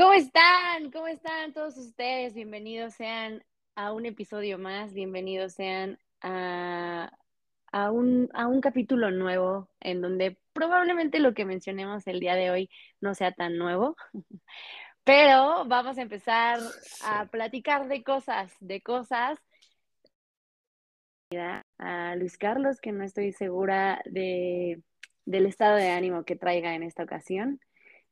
¿Cómo están? ¿Cómo están todos ustedes? Bienvenidos sean a un episodio más, bienvenidos sean a, a, un, a un capítulo nuevo en donde probablemente lo que mencionemos el día de hoy no sea tan nuevo, pero vamos a empezar a platicar de cosas, de cosas. A Luis Carlos, que no estoy segura de, del estado de ánimo que traiga en esta ocasión.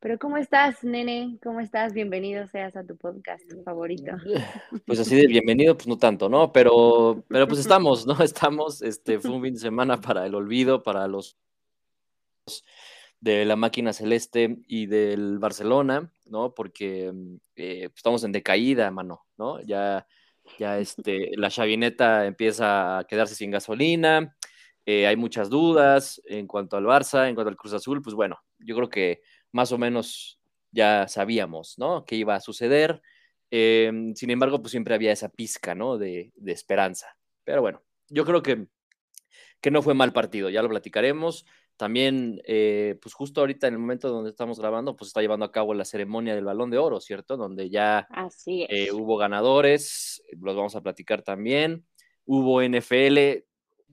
Pero ¿cómo estás, nene? ¿Cómo estás? Bienvenido seas a tu podcast favorito. Pues así de bienvenido, pues no tanto, ¿no? Pero, pero pues estamos, ¿no? Estamos, este, fue un fin de semana para el olvido, para los de la máquina celeste y del Barcelona, ¿no? Porque eh, pues, estamos en decaída, mano, ¿no? Ya, ya este, la chavineta empieza a quedarse sin gasolina, eh, hay muchas dudas en cuanto al Barça, en cuanto al Cruz Azul, pues bueno, yo creo que más o menos ya sabíamos, ¿no? Que iba a suceder. Em, sin embargo, pues siempre había esa pizca, ¿no? De, esperanza. Pero bueno, yo creo que, que, no fue mal partido, ya lo platicaremos. También, eh, pues justo ahorita en el momento donde estamos grabando, pues está llevando a cabo la ceremonia del balón de oro, ¿cierto? Donde ya eh, hubo ganadores, los vamos a platicar también. Hubo NFL,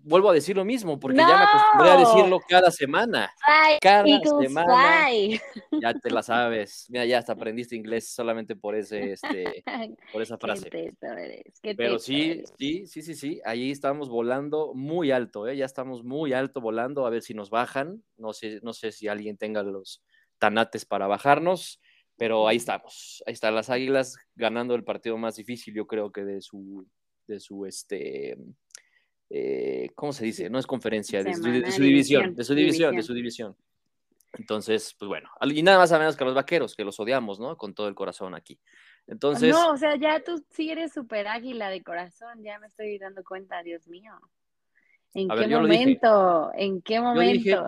vuelvo a decir lo mismo, porque ya me acostumbré a decirlo cada semana. cada semana. Ya te la sabes. Mira, ya hasta aprendiste inglés solamente por ese, este, por esa frase. Pero sí, sí, sí, sí, sí. Ahí estamos volando muy alto, ¿eh? Ya estamos muy alto volando, a ver si nos bajan. No sé, no sé si alguien tenga los tanates para bajarnos, pero ahí estamos. Ahí están las águilas ganando el partido más difícil, yo creo que de su, de su, este eh, ¿cómo se dice? No es conferencia, de su, división, de su división, de su división. Entonces, pues bueno, y nada más a menos que los vaqueros, que los odiamos, ¿no? Con todo el corazón aquí. Entonces. No, o sea, ya tú sí eres súper águila de corazón, ya me estoy dando cuenta, Dios mío. ¿En qué momento? ¿En qué momento?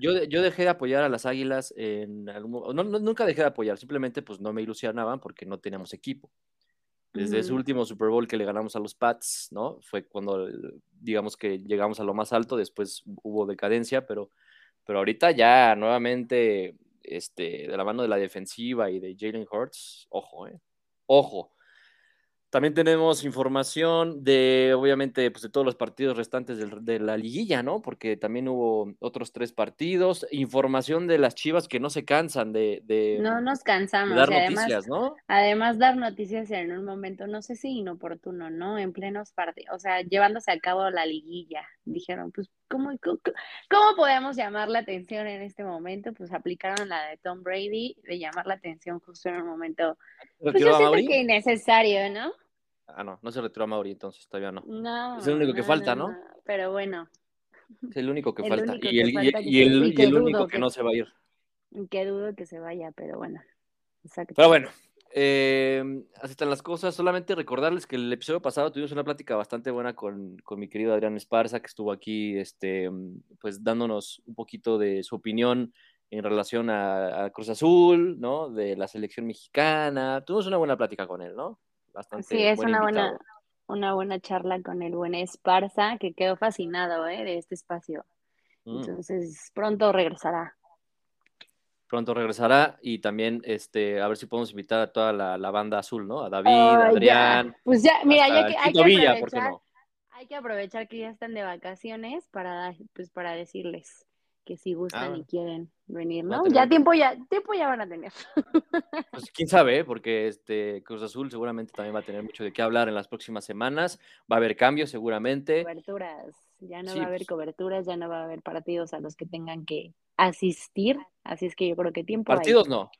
Yo, yo, dejé de apoyar a las águilas en algún no, nunca dejé de apoyar, simplemente pues no me ilusionaban porque no teníamos equipo. Desde ese último Super Bowl que le ganamos a los Pats, ¿no? Fue cuando, digamos que llegamos a lo más alto, después hubo decadencia, pero, pero ahorita ya nuevamente, este, de la mano de la defensiva y de Jalen Hurts, ojo, ¿eh? Ojo. También tenemos información de, obviamente, pues de todos los partidos restantes de, la liguilla, ¿no? Porque también hubo otros tres partidos. Información de las chivas que no se cansan de. no nos cansamos. dar noticias, ¿no? Además, dar noticias en un momento, no sé si inoportuno, ¿no? En plenos partidos, o sea, llevándose a cabo la liguilla. Dijeron, pues, ¿cómo, cómo, podemos llamar la atención en este momento? Pues aplicaron la de Tom Brady, de llamar la atención justo en un momento. Pues yo siento que innecesario, ¿no? Ah, no, no se retiró a Mauri, entonces todavía no. No. Es el único que falta, ¿no? Pero bueno. Es el único que falta. y, el, y, el, único que, no se va a ir. Que dudo que se vaya, pero bueno. Exacto. Pero bueno, eh, así están las cosas. Solamente recordarles que el episodio pasado tuvimos una plática bastante buena con, con, mi querido Adrián Esparza, que estuvo aquí, este, pues dándonos un poquito de su opinión en relación a, a Cruz Azul, ¿no? De la selección mexicana. Tuvimos una buena plática con él, ¿no? Sí, es una buena, una buena charla con el buen Esparza, que quedó fascinado ¿eh? de este espacio. Mm. Entonces, pronto regresará. Pronto regresará y también este, a ver si podemos invitar a toda la, banda azul, ¿no? A David, a Adrián. Pues ya, mira, ya que hay que, aprovechar, hay que aprovechar que ya están de vacaciones para, pues, para decirles que si gustan y ah. quieren venir, ¿no? Ya tiempo ya, tiempo ya van a tener. Pues quién sabe, porque este Cruz Azul seguramente también va a tener mucho de qué hablar en las próximas semanas. Va a haber cambios seguramente. Coberturas, ya no va a haber pues. coberturas, ya no va a haber partidos a los que tengan que asistir, así es que yo creo que tiempo. Partidos no,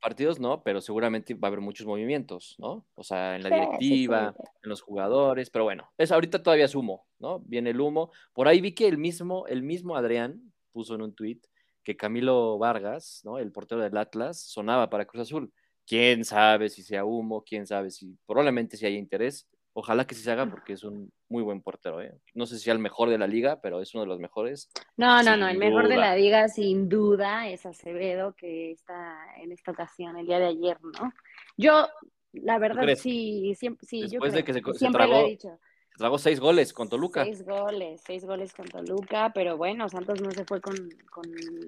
partidos no, pero seguramente va a haber muchos movimientos, ¿no? O sea, en la directiva, en los jugadores, pero bueno, es ahorita todavía es humo, ¿no? Viene el humo. Por ahí vi que el mismo, el mismo Adrián puso en un tweet que Camilo Vargas, ¿no? El portero del Atlas, sonaba para Cruz Azul. Quién sabe si sea humo, quién sabe si, probablemente si hay interés. Ojalá que se haga porque es un muy buen portero. ¿eh? No sé si sea el mejor de la liga, pero es uno de los mejores. No, no, no, el mejor de la liga sin duda es Acevedo, que está en esta ocasión, el día de ayer, ¿no? Yo, la verdad, sí, siempre, sí, yo creo, de que se, siempre lo he dicho tragó seis goles con Toluca. Seis goles, seis goles con Toluca, pero bueno, Santos no se fue con,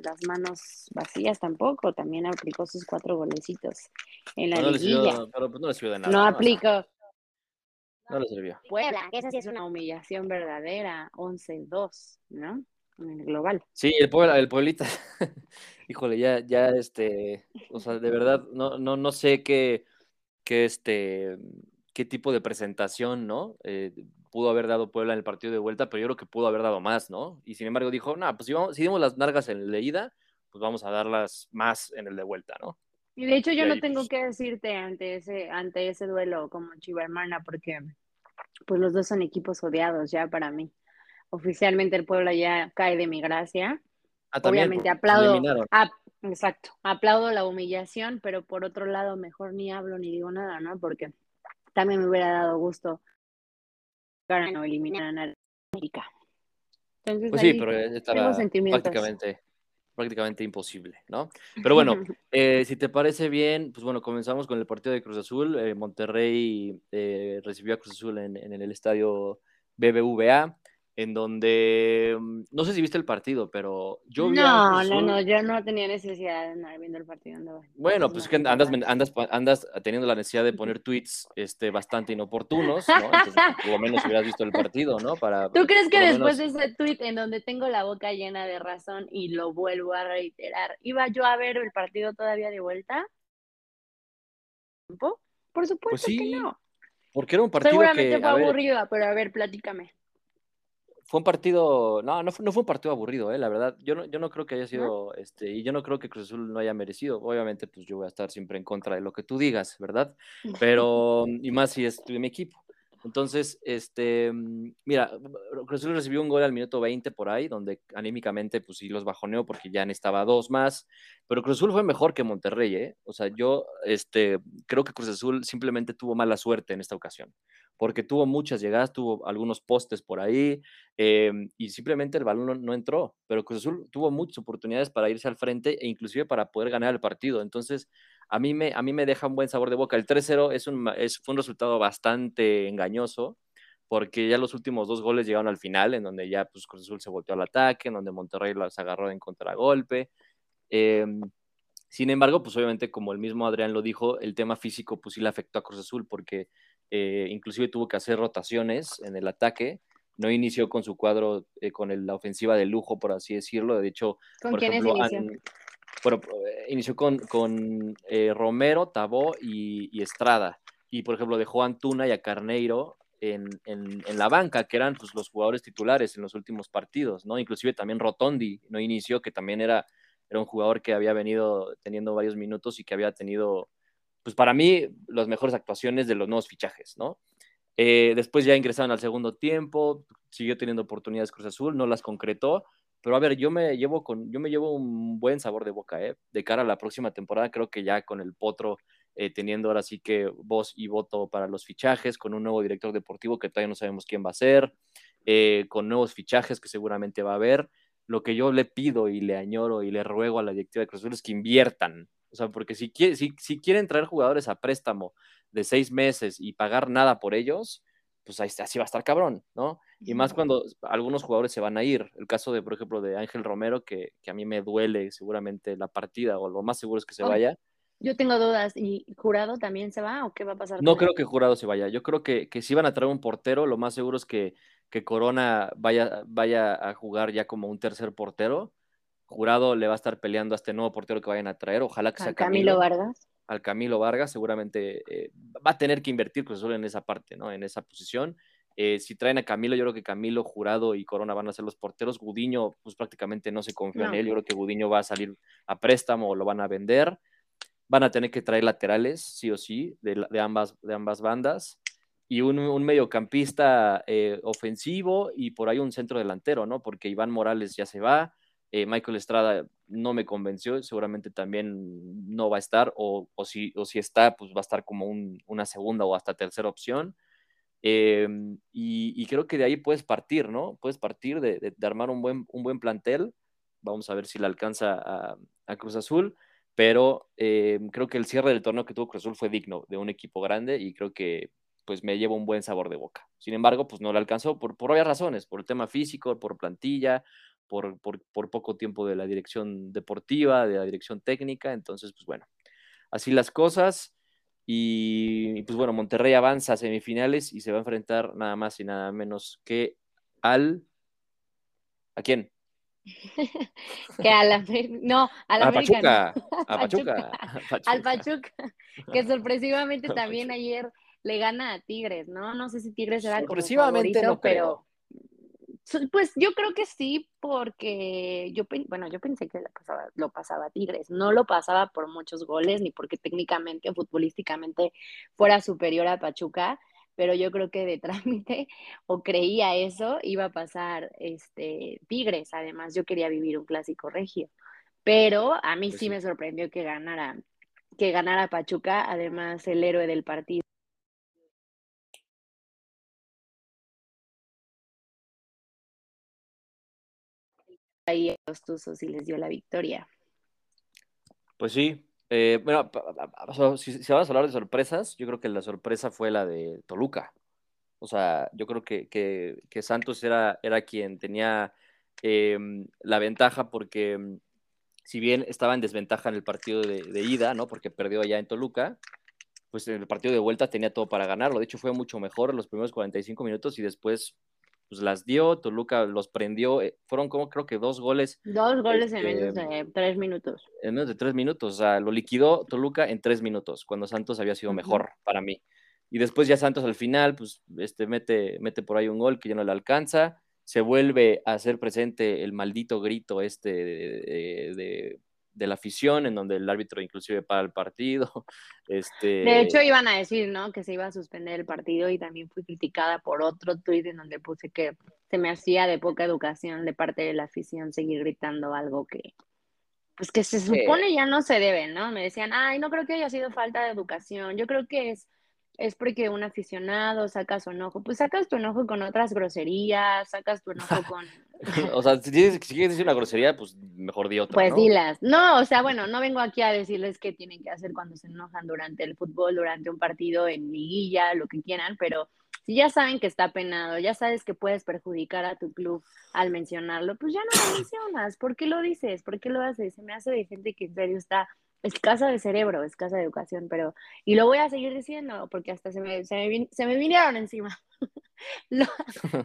las manos vacías tampoco, también aplicó sus cuatro golecitos en la liguilla. pero pues no le sirvió de nada. No, aplicó. No le sirvió. Puebla, esa sí es una humillación verdadera, 11-2, ¿no? En el global. Sí, el Puebla, el Pueblita. Híjole, ya, ya, este, o sea, de verdad, no, no, no sé qué, qué, este, qué tipo de presentación, ¿no? Eh, pudo haber dado Puebla en el partido de vuelta, pero yo creo que pudo haber dado más, ¿no? Y sin embargo dijo, no, pues si, vamos, si dimos las nargas en el de ida, pues vamos a darlas más en el de vuelta, ¿no? Y de hecho yo no tengo pues que decirte ante ese, ante ese duelo como chiva hermana, porque pues los dos son equipos odiados ya para mí. Oficialmente el Puebla ya cae de mi gracia. Ah, Obviamente aplaudo, exacto, aplaudo la humillación, pero por otro lado mejor ni hablo ni digo nada, ¿no? Porque también me hubiera dado gusto para no eliminar a América. Entonces, pues sí, pero estaba prácticamente, prácticamente imposible, ¿no? Pero bueno, eh, si te parece bien, pues bueno, comenzamos con el partido de Cruz Azul. Eh, Monterrey eh, recibió a Cruz Azul en, en el estadio BBVA en donde, mm, no sé si viste el partido, pero yo vi No, no, no, yo no tenía necesidad de andar viendo el partido. bueno, pues que andas, andas, andas teniendo la necesidad de poner tweets este, bastante inoportunos, ¿no? Entonces, por lo menos hubieras visto el partido, ¿no? Para, ¿Tú crees que después de ese tweet en donde tengo la boca llena de razón y lo vuelvo a reiterar, iba yo a ver el partido todavía de vuelta? Por pues supuesto que no. Porque era un partido Seguramente fue aburrido, pero a ver, platícame fue un partido, no, no fue, no fue un partido aburrido, eh, la verdad. Yo no, yo no creo que haya sido, este, y yo no creo que Cruz Azul no haya merecido. Obviamente, pues yo voy a estar siempre en contra de lo que tú digas, ¿verdad? Pero, y más si es mi equipo. Entonces, este, mm, mira, Cruz Azul recibió un gol al minuto 20 por ahí, donde anímicamente, pues sí los bajoneó porque ya necesitaba dos más, pero Cruz Azul fue mejor que Monterrey, ¿eh? O sea, yo, este, creo que Cruz Azul simplemente tuvo mala suerte en esta ocasión, porque tuvo muchas llegadas, tuvo algunos postes por ahí, em, y simplemente el balón no, entró, pero Cruz Azul tuvo muchas oportunidades para irse al frente e inclusive para poder ganar el partido. Entonces, a mí me, a mí me deja un buen sabor de boca. El 3-0 es un, es, fue un resultado bastante engañoso, porque ya los últimos dos goles llegaron al final, en donde ya pues, Cruz Azul se volteó al ataque, en donde Monterrey los agarró en contragolpe. Eh, sin embargo, pues obviamente, como el mismo Adrián lo dijo, el tema físico pues sí le afectó a Cruz Azul, porque eh, inclusive tuvo que hacer rotaciones en el ataque. No inició con su cuadro, eh, con la ofensiva de lujo, por así decirlo. De hecho, por ejemplo, bueno, eh, inició con, con eh, Romero, Tabó y, Estrada. Y, por ejemplo, dejó a Antuna y a Carneiro en, en, la banca, que eran pues, los jugadores titulares en los últimos partidos, ¿no? Inclusive también Rotondi no inició, que también era, era un jugador que había venido teniendo varios minutos y que había tenido, pues para mí, las mejores actuaciones de los nuevos fichajes, ¿no? Eh, después ya ingresaron al segundo tiempo, siguió teniendo oportunidades Cruz Azul, no las concretó, pero a ver, yo me llevo con, yo me llevo un buen sabor de boca, ¿eh? De cara a la próxima temporada, creo que ya con el Potro eh, teniendo ahora sí que voz y voto para los fichajes, con un nuevo director deportivo que todavía no sabemos quién va a ser, eh, con nuevos fichajes que seguramente va a haber. Lo que yo le pido y le añoro y le ruego a la directiva de Cruz Azul es que inviertan. O sea, porque si, si, si quieren traer jugadores a préstamo de seis meses y pagar nada por ellos, pues ahí, así va a estar cabrón, ¿no? Y más cuando algunos jugadores se van a ir. El caso de, por ejemplo, de Ángel Romero, que, a mí me duele seguramente la partida, o lo más seguro es que se oh, vaya. Yo tengo dudas. ¿Y Jurado también se va o qué va a pasar? No creo que Jurado se vaya. Yo creo que, que si van a traer un portero, lo más seguro es que, que Corona vaya, vaya a jugar ya como un tercer portero. Jurado le va a estar peleando a este nuevo portero que vayan a traer. Ojalá que sea Camilo, Camilo Vargas al Camilo Vargas, seguramente eh, va a tener que invertir Cruz Azul en esa parte, ¿no? En esa posición. Eh, si traen a Camilo, yo creo que Camilo, Jurado y Corona van a ser los porteros. Gudiño, pues prácticamente no se confía en él. Yo creo que Gudiño va a salir a préstamo o lo van a vender. Van a tener que traer laterales, sí o sí, de, ambas, de ambas bandas. Y un, mediocampista eh, ofensivo y por ahí un centro delantero, ¿no? Porque Iván Morales ya se va. Michael Estrada no me convenció, seguramente también no va a estar, o, si, o si está, pues va a estar como una segunda o hasta tercera opción. Em, y, creo que de ahí puedes partir, ¿no? Puedes partir de, armar un buen, un buen plantel. Vamos a ver si le alcanza a, Cruz Azul, pero em, creo que el cierre del torneo que tuvo Cruz Azul fue digno de un equipo grande y creo que, pues me llevo un buen sabor de boca. Sin embargo, pues no le alcanzó por, por obvias razones, por el tema físico, por plantilla, por, por, por, poco tiempo de la dirección deportiva, de la dirección técnica. Entonces, pues bueno, así las cosas. Y pues bueno, Monterrey avanza a semifinales y se va a enfrentar nada más y nada menos que al... ¿A quién? que a la no, a la a Pachuca, a Pachuca, al Pachuca, que sorpresivamente también ayer le gana a Tigres, ¿no? No sé si Tigres era como favorito, no pero pues yo creo que sí, porque yo, bueno, yo pensé que lo pasaba, lo pasaba Tigres, no lo pasaba por muchos goles, ni porque técnicamente o futbolísticamente fuera superior a Pachuca, pero yo creo que de trámite o creía eso, iba a pasar este Tigres. Además, yo quería vivir un clásico regio. Pero a mí pues sí, me sorprendió que ganara, que ganara Pachuca, además el héroe del partido. Ahí a los y les dio la victoria. Pues sí, eh, bueno, si, vamos a hablar de sorpresas, yo creo que la sorpresa fue la de Toluca. O sea, yo creo que, que, Santos era, era quien tenía em, la ventaja porque em, si bien estaba en desventaja en el partido de, de, ida, ¿no? Porque perdió allá en Toluca, pues en el partido de vuelta tenía todo para ganarlo. De hecho, fue mucho mejor los primeros 45 minutos y después pues las dio, Toluca los prendió, eh, fueron como creo que dos goles. Dos goles en menos este, de tres minutos. En menos de tres minutos, o sea, lo liquidó Toluca en tres minutos, cuando Santos había sido mejor para mí. Y después ya Santos al final, pues, este, mete, mete por ahí un gol que ya no le alcanza, se vuelve a hacer presente el maldito grito este de, de la afición, en donde el árbitro inclusive para el partido. Este... De hecho, iban a decir, ¿no? Que se iba a suspender el partido y también fui criticada por otro tuit en donde puse que se me hacía de poca educación de parte de la afición seguir gritando algo que, pues que se supone ya no se debe, ¿no? Me decían, ay, no creo que haya sido falta de educación, yo creo que es es porque un aficionado saca su enojo. Pues sacas tu enojo con otras groserías, sacas tu enojo con... o sea, si quieres, decir una grosería, pues mejor di otra, Pues dilas. No, o sea, bueno, no vengo aquí a decirles qué tienen que hacer cuando se enojan durante el fútbol, durante un partido, en liguilla, lo que quieran, pero si ya saben que está penado, ya sabes que puedes perjudicar a tu club al mencionarlo, pues ya no lo mencionas. ¿Por qué lo dices? ¿Por qué lo haces? Se me hace de gente que en serio está escasa de cerebro, escasa de educación, pero, y lo voy a seguir diciendo, porque hasta se me, se me, se me vinieron encima los,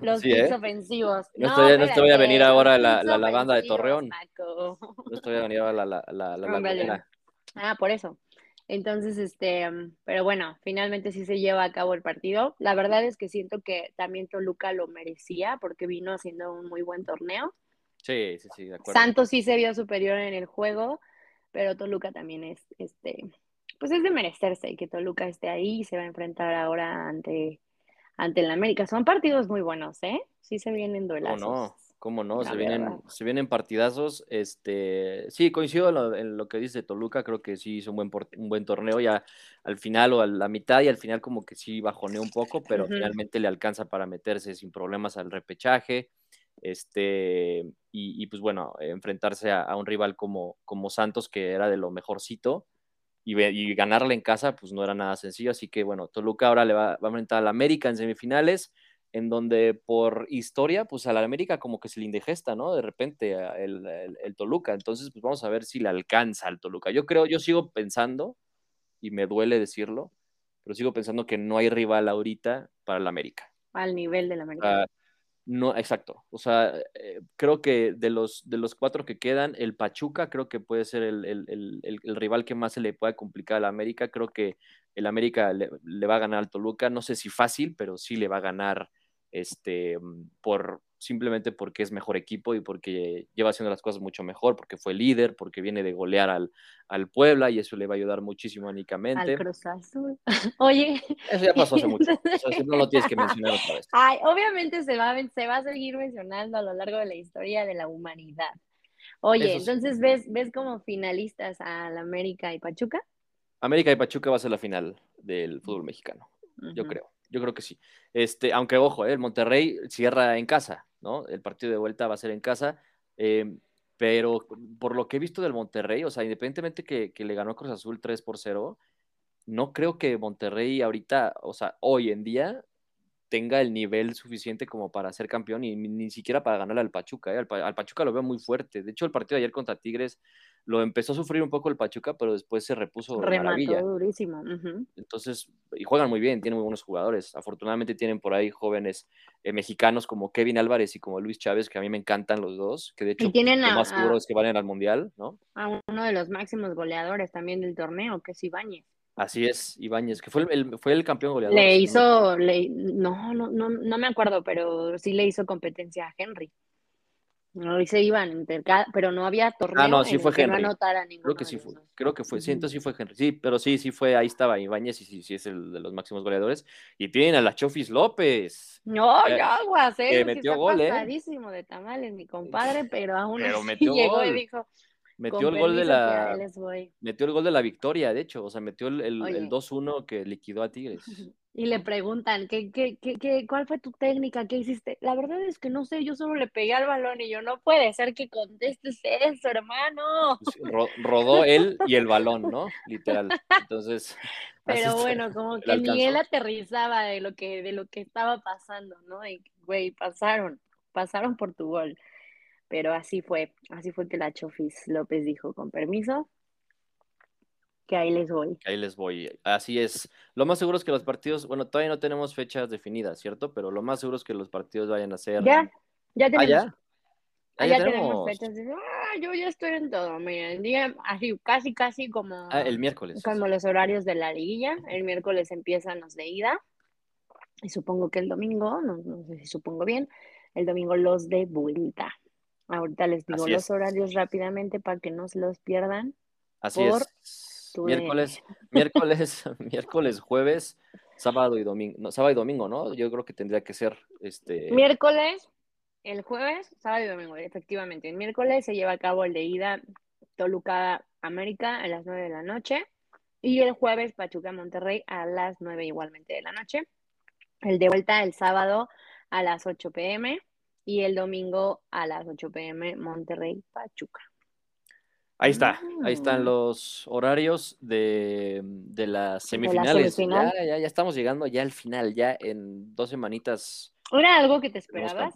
los ¿eh? ofensivos. No, no, estoy, no voy a venir ahora la, la, banda de Torreón. No estoy a venir ahora la, la, la, la, Ah, por eso. Entonces, este, pero bueno, finalmente sí se lleva a cabo el partido. La verdad es que siento que también Toluca lo merecía porque vino haciendo un muy buen torneo. Sí, sí, sí, de acuerdo. Santos sí se vio superior en el juego pero Toluca también es, este, pues es de merecerse que Toluca esté ahí y se va a enfrentar ahora ante, ante el América. Son partidos muy buenos, ¿eh? Sí se vienen duelazos. ¿Cómo no? ¿Cómo no? Se vienen, se vienen partidazos. Este, sí, coincido en lo, que dice Toluca, creo que sí hizo un buen, un buen torneo ya al final o a la mitad y al final como que sí bajoneó un poco, pero finalmente le alcanza para meterse sin problemas al repechaje. Este, y, pues bueno, enfrentarse a, un rival como, como Santos, que era de lo mejorcito, y, y, ganarle en casa, pues no era nada sencillo. Así que bueno, Toluca ahora le va, va a enfrentar al América en semifinales, en donde por historia, pues a la América como que se le indigesta, ¿no? De repente el, el, Toluca. Entonces, pues vamos a ver si le alcanza al Toluca. Yo creo, yo sigo pensando, y me duele decirlo, pero sigo pensando que no hay rival ahorita para el América. Al nivel del América. No, exacto. O sea, eh, creo que de los, de los cuatro que quedan, el Pachuca creo que puede ser el, rival que más se le pueda complicar al América. Creo que el América le, le, va a ganar al Toluca. No sé si fácil, pero sí le va a ganar este, por, simplemente porque es mejor equipo y porque lleva haciendo las cosas mucho mejor, porque fue líder, porque viene de golear al, al Puebla y eso le va a ayudar muchísimo únicamente. Al Cruz Azul. Oye. Eso ya pasó hace mucho. Eso no lo tienes que mencionar otra vez. Ay, obviamente se va, se va a seguir mencionando a lo largo de la historia de la humanidad. Oye, entonces ves, ves como finalistas al América y Pachuca. América y Pachuca va a ser la final del fútbol mexicano, yo creo. Yo creo que sí. Este, aunque ojo, eh, el Monterrey cierra en casa, ¿no? El partido de vuelta va a ser en casa. Em, pero por lo que he visto del Monterrey, o sea, independientemente que, que le ganó Cruz Azul 3 por 0, no creo que Monterrey ahorita, o sea, hoy en día, tenga el nivel suficiente como para ser campeón y ni, siquiera para ganarle al Pachuca. ¿eh? Al, Pachuca lo veo muy fuerte. De hecho, el partido de ayer contra Tigres lo empezó a sufrir un poco el Pachuca, pero después se repuso Remató maravilla. durísimo. Entonces, y juegan muy bien, tienen muy buenos jugadores. Afortunadamente tienen por ahí jóvenes eh, mexicanos como Kevin Álvarez y como Luis Chávez, que a mí me encantan los dos, que de hecho tienen lo más seguro es que van al Mundial, ¿no? A uno de los máximos goleadores también del torneo, que es Ibáñez. Así es, Ibáñez, que fue el, fue el campeón goleador. Le hizo, le, no, no, no, no me acuerdo, pero sí le hizo competencia a Henry. No se iban, pero no había torneo. Ah, no, sí fue Henry. No creo que sí fue, creo que fue, sí, entonces sí fue Henry. Sí, pero sí, sí fue, ahí estaba Ibáñez y sí, sí es el de los máximos goleadores. Y tienen a la Chofis López. No, eh, aguas, eh. Que metió gol, eh. de tamales, mi compadre, pero aún pero metió llegó gol. y dijo, Metió el gol de la metió el gol de la victoria, de hecho, o sea, metió el, el, 2-1 que liquidó a Tigres. Y le preguntan, ¿qué, qué, qué, cuál fue tu técnica? ¿Qué hiciste? La verdad es que no sé, yo solo le pegué al balón y yo, no puede ser que contestes eso, hermano. Pues, rodó él y el balón, ¿no? Literal. Entonces. Pero bueno, como que ni él aterrizaba de lo que, de lo que estaba pasando, ¿no? Y, güey, pasaron, pasaron por tu gol. Pero así fue, así fue que la Chofis López dijo, con permiso, que ahí les voy. Ahí les voy, así es. Lo más seguro es que los partidos, bueno, todavía no tenemos fechas definidas, ¿cierto? Pero lo más seguro es que los partidos vayan a ser... Ya, ya tenemos. ¿Ah, ya? ya, tenemos? fechas. Ah, yo ya estoy en todo, miren, día, así, casi, casi como... Ah, el miércoles. Como los horarios de la liguilla. El miércoles empiezan los de ida. Y supongo que el domingo, no, no sé si supongo bien, el domingo los de vuelta. Ahorita les digo los horarios rápidamente para que no se los pierdan. Así es. Miércoles, miércoles, miércoles, jueves, sábado y domingo, no, sábado y domingo, ¿no? Yo creo que tendría que ser este. Miércoles, el jueves, sábado y domingo, efectivamente. El miércoles se lleva a cabo el de ida Toluca América a las 9 de la noche. Y el jueves Pachuca Monterrey a las 9 igualmente de la noche. El de vuelta el sábado a las 8 pm y el domingo a las 8 pm Monterrey Pachuca. Ahí está, ahí están mm. los horarios de, las semifinales. ya, ya, ya, estamos llegando ya al final, ya en dos semanitas. ¿Era algo que te esperabas?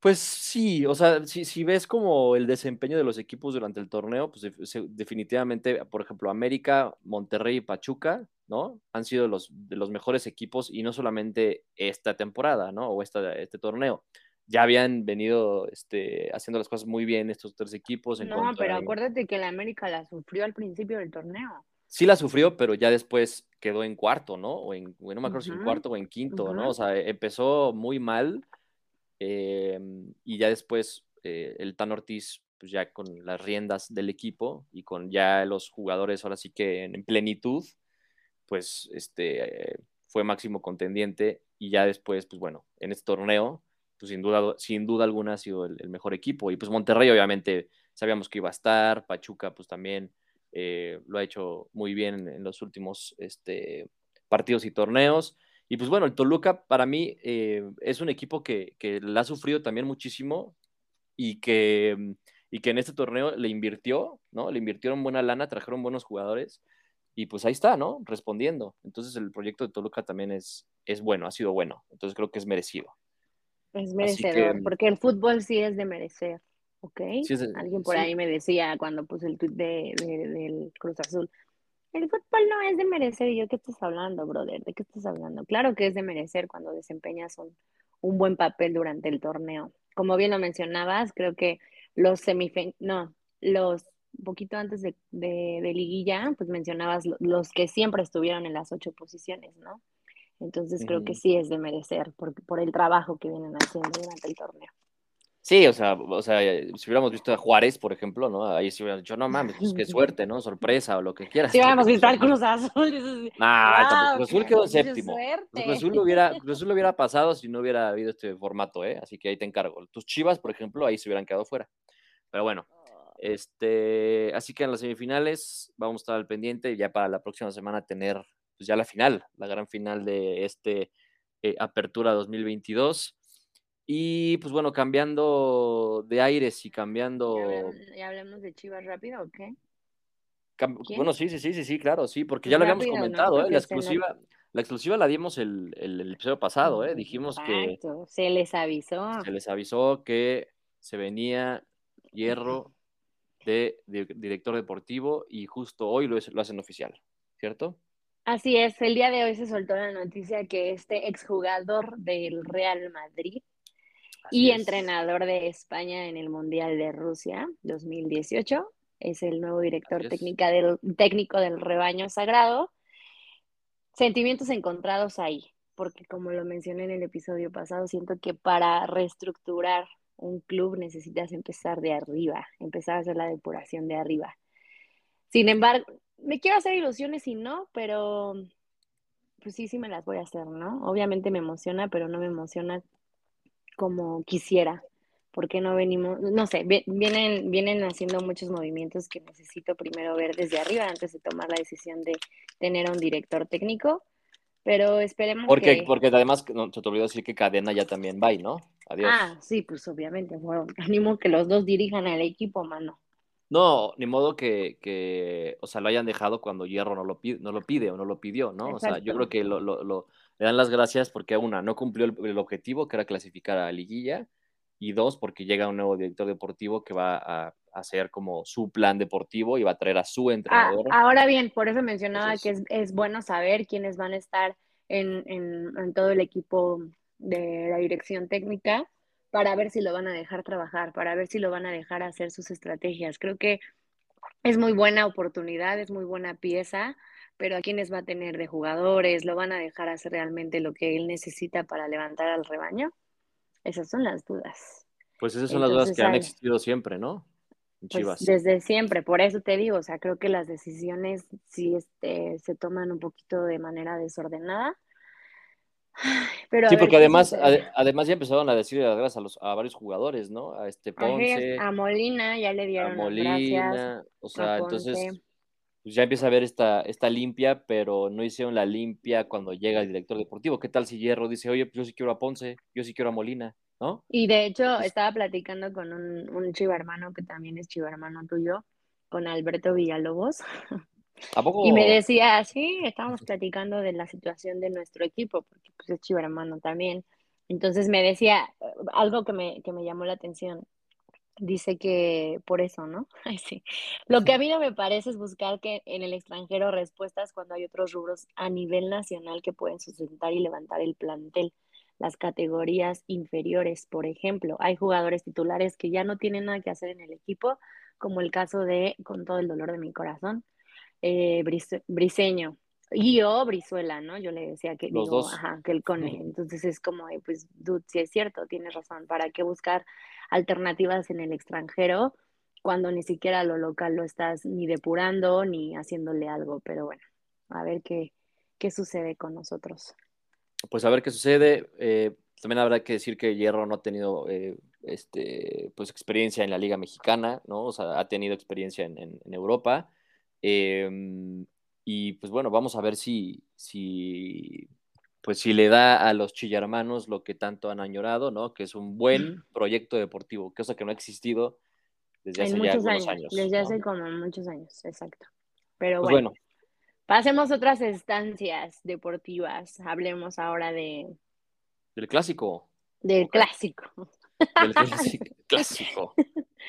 Pues sí, o sea, si, si, ves como el desempeño de los equipos durante el torneo, pues definitivamente, por ejemplo, América, Monterrey y Pachuca, ¿no? Han sido los, de los mejores equipos y no solamente esta temporada, ¿no? O esta, este torneo. Ya habían venido este, haciendo las cosas muy bien estos tres equipos. no, pero acuérdate que la América la sufrió al principio del torneo. Sí la sufrió, pero ya después quedó en cuarto, ¿no? O en, no me acuerdo si en cuarto o en quinto, ¿no? O sea, empezó muy mal em, y ya después eh, el Tan Ortiz, pues ya con las riendas del equipo y con ya los jugadores ahora sí que en plenitud, pues este, fue máximo contendiente y ya después, pues bueno, en este torneo, pues sin duda, sin duda alguna ha sido el, mejor equipo. Y pues Monterrey obviamente sabíamos que iba a estar, Pachuca pues también eh, lo ha hecho muy bien en, los últimos este, partidos y torneos. Y pues bueno, el Toluca para mí eh, es un equipo que, que la ha sufrido también muchísimo y que, y que en este torneo le invirtió, ¿no? Le invirtieron buena lana, trajeron buenos jugadores y pues ahí está, ¿no? Respondiendo. Entonces el proyecto de Toluca también es, es bueno, ha sido bueno. Entonces creo que es merecido. Es merecedor, porque el fútbol sí es de merecer, ¿ok? Alguien por ahí me decía cuando puse el tweet de, del Cruz Azul, el fútbol no es de merecer. Y yo, ¿qué estás hablando, brother? ¿De qué estás hablando? Claro que es de merecer cuando desempeñas un, un buen papel durante el torneo. Como bien lo mencionabas, creo que los semifinales, no, los un poquito antes de, liguilla, pues mencionabas los que siempre estuvieron en las ocho posiciones, ¿no? Entonces creo que sí es de merecer por, por el trabajo que vienen haciendo durante el torneo. Sí, o sea, o sea, si hubiéramos visto a Juárez, por ejemplo, ¿no? Ahí sí hubieran dicho, no mames, pues qué suerte, ¿no? Sorpresa o lo que quieras. Si hubiéramos visto al Cruz Azul. Nah, Cruz Azul quedó séptimo. Cruz Azul, hubiera, Cruz Azul hubiera pasado si no hubiera habido este formato, ¿eh? Así que ahí te encargo. Tus chivas, por ejemplo, ahí se hubieran quedado fuera. Pero bueno, este, así que en las semifinales vamos a estar al pendiente y ya para la próxima semana tener pues ya la final, la gran final de este eh, Apertura 2022. Y pues bueno, cambiando de aires y cambiando... ¿Ya hablamos de Chivas rápido o qué? Bueno, sí, sí, sí, sí, sí, claro, sí, porque ya lo habíamos comentado, ¿eh? La exclusiva, la exclusiva la dimos el, el, episodio pasado, ¿eh? Dijimos que. Se les avisó. Se les avisó que se venía hierro de, director deportivo y justo hoy lo, lo hacen oficial, ¿cierto? Así es, el día de hoy se soltó la noticia que este exjugador del Real Madrid y entrenador de España en el Mundial de Rusia 2018 es el nuevo director del, técnico del rebaño sagrado. Sentimientos encontrados ahí, porque como lo mencioné en el episodio pasado, siento que para reestructurar un club necesitas empezar de arriba, empezar a hacer la depuración de arriba. Sin embargo, me quiero hacer ilusiones y no, pero pues sí, sí me las voy a hacer, ¿no? Obviamente me emociona, pero no me emociona como quisiera. ¿Por qué no venimos? No sé, vienen, vienen haciendo muchos movimientos que necesito primero ver desde arriba antes de tomar la decisión de tener un director técnico. Pero esperemos porque, que... Porque además, no, se te olvidó decir que Cadena ya también va, ¿no? Adiós. Ah, sí, pues obviamente. Bueno, animo que los dos dirijan al equipo, mano. No, ni modo que, que, o sea, lo hayan dejado cuando Hierro no lo pide, no lo pide o no lo pidió, ¿no? O sea, yo creo que lo, lo, lo, le dan las gracias porque una, no cumplió el, objetivo que era clasificar a Liguilla y dos, porque llega un nuevo director deportivo que va a, hacer como su plan deportivo y va a traer a su ah, entrenador. ahora bien, por eso mencionaba que es, es, bueno saber quiénes van a estar en, en, en todo el equipo de la dirección técnica para ver si lo van a dejar trabajar, para ver si lo van a dejar hacer sus estrategias. Creo que es muy buena oportunidad, es muy buena pieza, pero ¿a quiénes va a tener de jugadores? ¿Lo van a dejar hacer realmente lo que él necesita para levantar al rebaño? Esas son las dudas. Pues esas son las dudas que han existido siempre, ¿no? Pues desde siempre, por eso te digo, o sea, creo que las decisiones sí este, se toman un poquito de manera desordenada sí, porque además, además ya empezaron a decir gracias a, los, a varios jugadores, ¿no? A este Ponce. A Molina ya le dieron a Molina, o sea, entonces pues ya empieza a ver esta, esta limpia, pero no hicieron la limpia cuando llega el director deportivo. ¿Qué tal si Hierro dice, oye, pues yo sí quiero a Ponce, yo sí quiero a Molina, ¿no? Y de hecho, estaba platicando con un, un chivo hermano que también es chivo hermano tuyo, con Alberto Villalobos. Y me decía, sí, estábamos platicando de la situación de nuestro equipo, porque pues es chivo hermano también. Entonces me decía eh, algo que me, que me llamó la atención. Dice que por eso, ¿no? sí. Lo que a mí no me parece es buscar que en el extranjero respuestas cuando hay otros rubros a nivel nacional que pueden sustentar y levantar el plantel. Las categorías inferiores, por ejemplo, hay jugadores titulares que ya no tienen nada que hacer en el equipo, como el caso de, con todo el dolor de mi corazón, eh, Briseño y yo Brizuela, ¿no? Yo le decía que, digo, Ajá, que el Cone. Entonces es como, pues, dude, si es cierto, tienes razón, ¿para qué buscar alternativas en el extranjero cuando ni siquiera lo local lo estás ni depurando ni haciéndole algo? Pero bueno, a ver qué, qué sucede con nosotros. Pues a ver qué sucede. Eh, también habrá que decir que Hierro no ha tenido eh, este, pues experiencia en la Liga Mexicana, ¿no? O sea, ha tenido experiencia en, en Europa. Em, y pues bueno, vamos a ver si, si, pues si le da a los chillarmanos lo que tanto han añorado, ¿no? Que es un buen proyecto deportivo, cosa que no ha existido desde hace ya algunos años. desde hace como muchos años, exacto. Pero pues bueno, pasemos a otras estancias deportivas. Hablemos ahora de... Del clásico. Del clásico. Del clásico.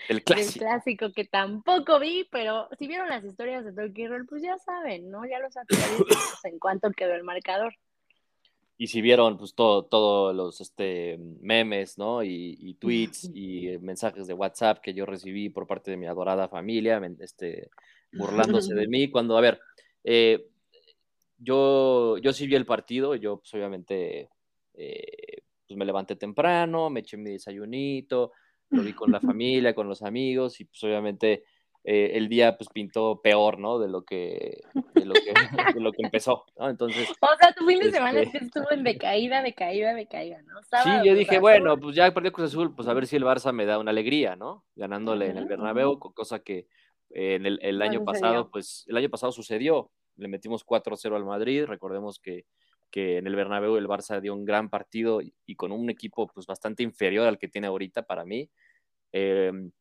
El clásico. clásico que tampoco vi, pero si vieron las historias de Tokyo Roll, pues ya saben, ¿no? Ya los actualizamos en cuanto quedó el marcador. Y si vieron, pues todos todo los este, memes, ¿no? Y, tweets y mensajes de WhatsApp que yo recibí por parte de mi adorada familia, este, burlándose de mí, cuando, a ver, eh, yo, yo sí vi el partido, yo pues obviamente eh, pues me levanté temprano, me eché mi desayunito, lo vi con la familia, con los amigos y pues obviamente eh, el día pues pintó peor, ¿no? De lo que, de lo que, de lo que empezó, ¿no? Entonces... O sea, tu fin de semana este estuvo en decaída, decaída, decaída, ¿no? sí, yo dije, bueno, pues ya perdió Cruz Azul, pues a ver si el Barça me da una alegría, ¿no? Ganándole en el Bernabéu, cosa que eh, en el, el año pasado, pues el año pasado sucedió, le metimos 4-0 al Madrid, recordemos que que en el Bernabéu el Barça dio un gran partido y, con un equipo pues bastante inferior al que tiene ahorita para mí. Em,